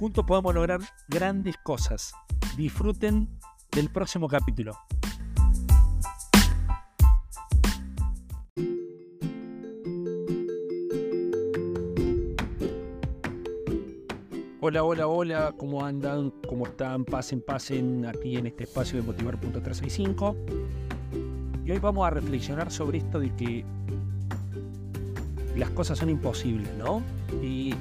Juntos podemos lograr grandes cosas. Disfruten del próximo capítulo. Hola, hola, hola, ¿cómo andan? ¿Cómo están? Pasen, pasen aquí en este espacio de Motivar.365. Y hoy vamos a reflexionar sobre esto de que las cosas son imposibles, ¿no? Y,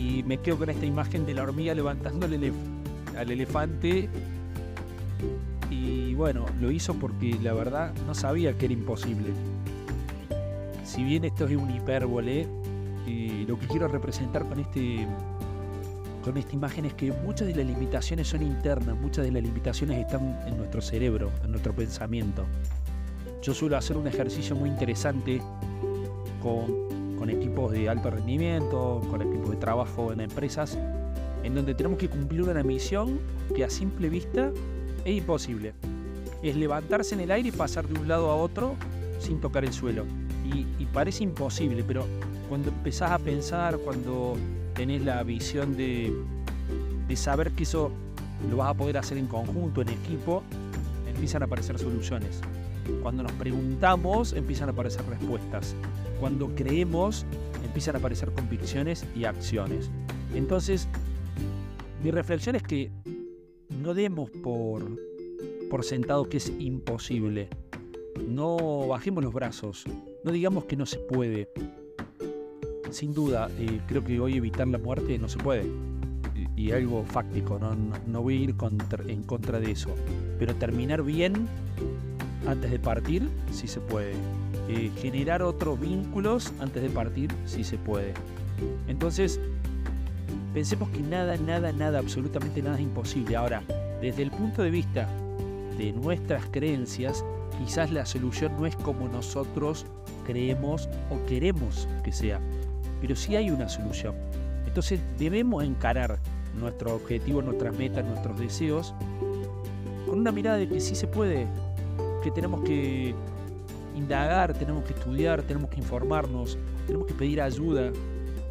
y me quedo con esta imagen de la hormiga levantando al elefante y bueno, lo hizo porque la verdad no sabía que era imposible. Si bien esto es un hipérbole, eh, lo que quiero representar con este con esta imagen es que muchas de las limitaciones son internas, muchas de las limitaciones están en nuestro cerebro, en nuestro pensamiento. Yo suelo hacer un ejercicio muy interesante con, con equipos de alto rendimiento, con equipos de trabajo en empresas, en donde tenemos que cumplir una misión que a simple vista es imposible. Es levantarse en el aire y pasar de un lado a otro sin tocar el suelo. Y, parece imposible, pero cuando empezás a pensar, cuando tenés la visión de, de saber que eso lo vas a poder hacer en conjunto, en equipo, empiezan a aparecer soluciones. Cuando nos preguntamos, empiezan a aparecer respuestas. Cuando creemos, empiezan a aparecer convicciones y acciones. Entonces, mi reflexión es que no demos por, por sentado que es imposible. No bajemos los brazos. No digamos que no se puede. Sin duda, eh, creo que hoy evitar la muerte no se puede. Y, algo fáctico, no, voy a ir en contra de eso. Pero terminar bien antes de partir, sí se puede. Eh, generar otros vínculos antes de partir, sí se puede. Entonces, Pensemos que nada, nada, nada, absolutamente nada es imposible. Ahora, desde el punto de vista de nuestras creencias, quizás la solución no es como nosotros creemos o queremos que sea, pero sí hay una solución. Entonces debemos encarar nuestro objetivo, nuestras metas, nuestros deseos con una mirada de que sí se puede, que tenemos que indagar, tenemos que estudiar, tenemos que informarnos, tenemos que pedir ayuda,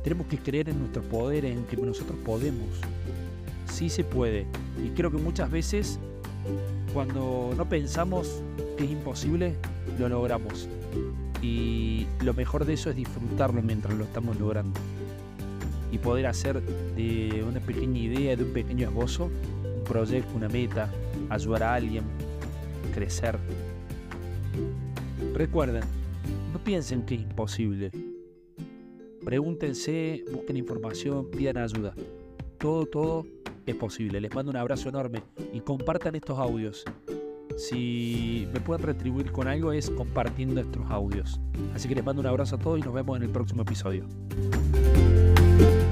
tenemos que creer en nuestro poder, en que nosotros podemos. Sí se puede. Y creo que muchas veces cuando no pensamos que es imposible, lo logramos. Y lo mejor de eso es disfrutarlo mientras lo estamos logrando. Y poder hacer de una pequeña idea, de un pequeño esbozo, un proyecto, una meta, ayudar a alguien, crecer. Recuerden, no piensen que es imposible Pregúntense, busquen información, pidan ayuda. Todo, todo es posible. Les mando un abrazo enorme y compartan estos audios. Si me pueden retribuir con algo es compartiendo estos audios. Así que les mando un abrazo a todos y nos vemos en el próximo episodio. thank you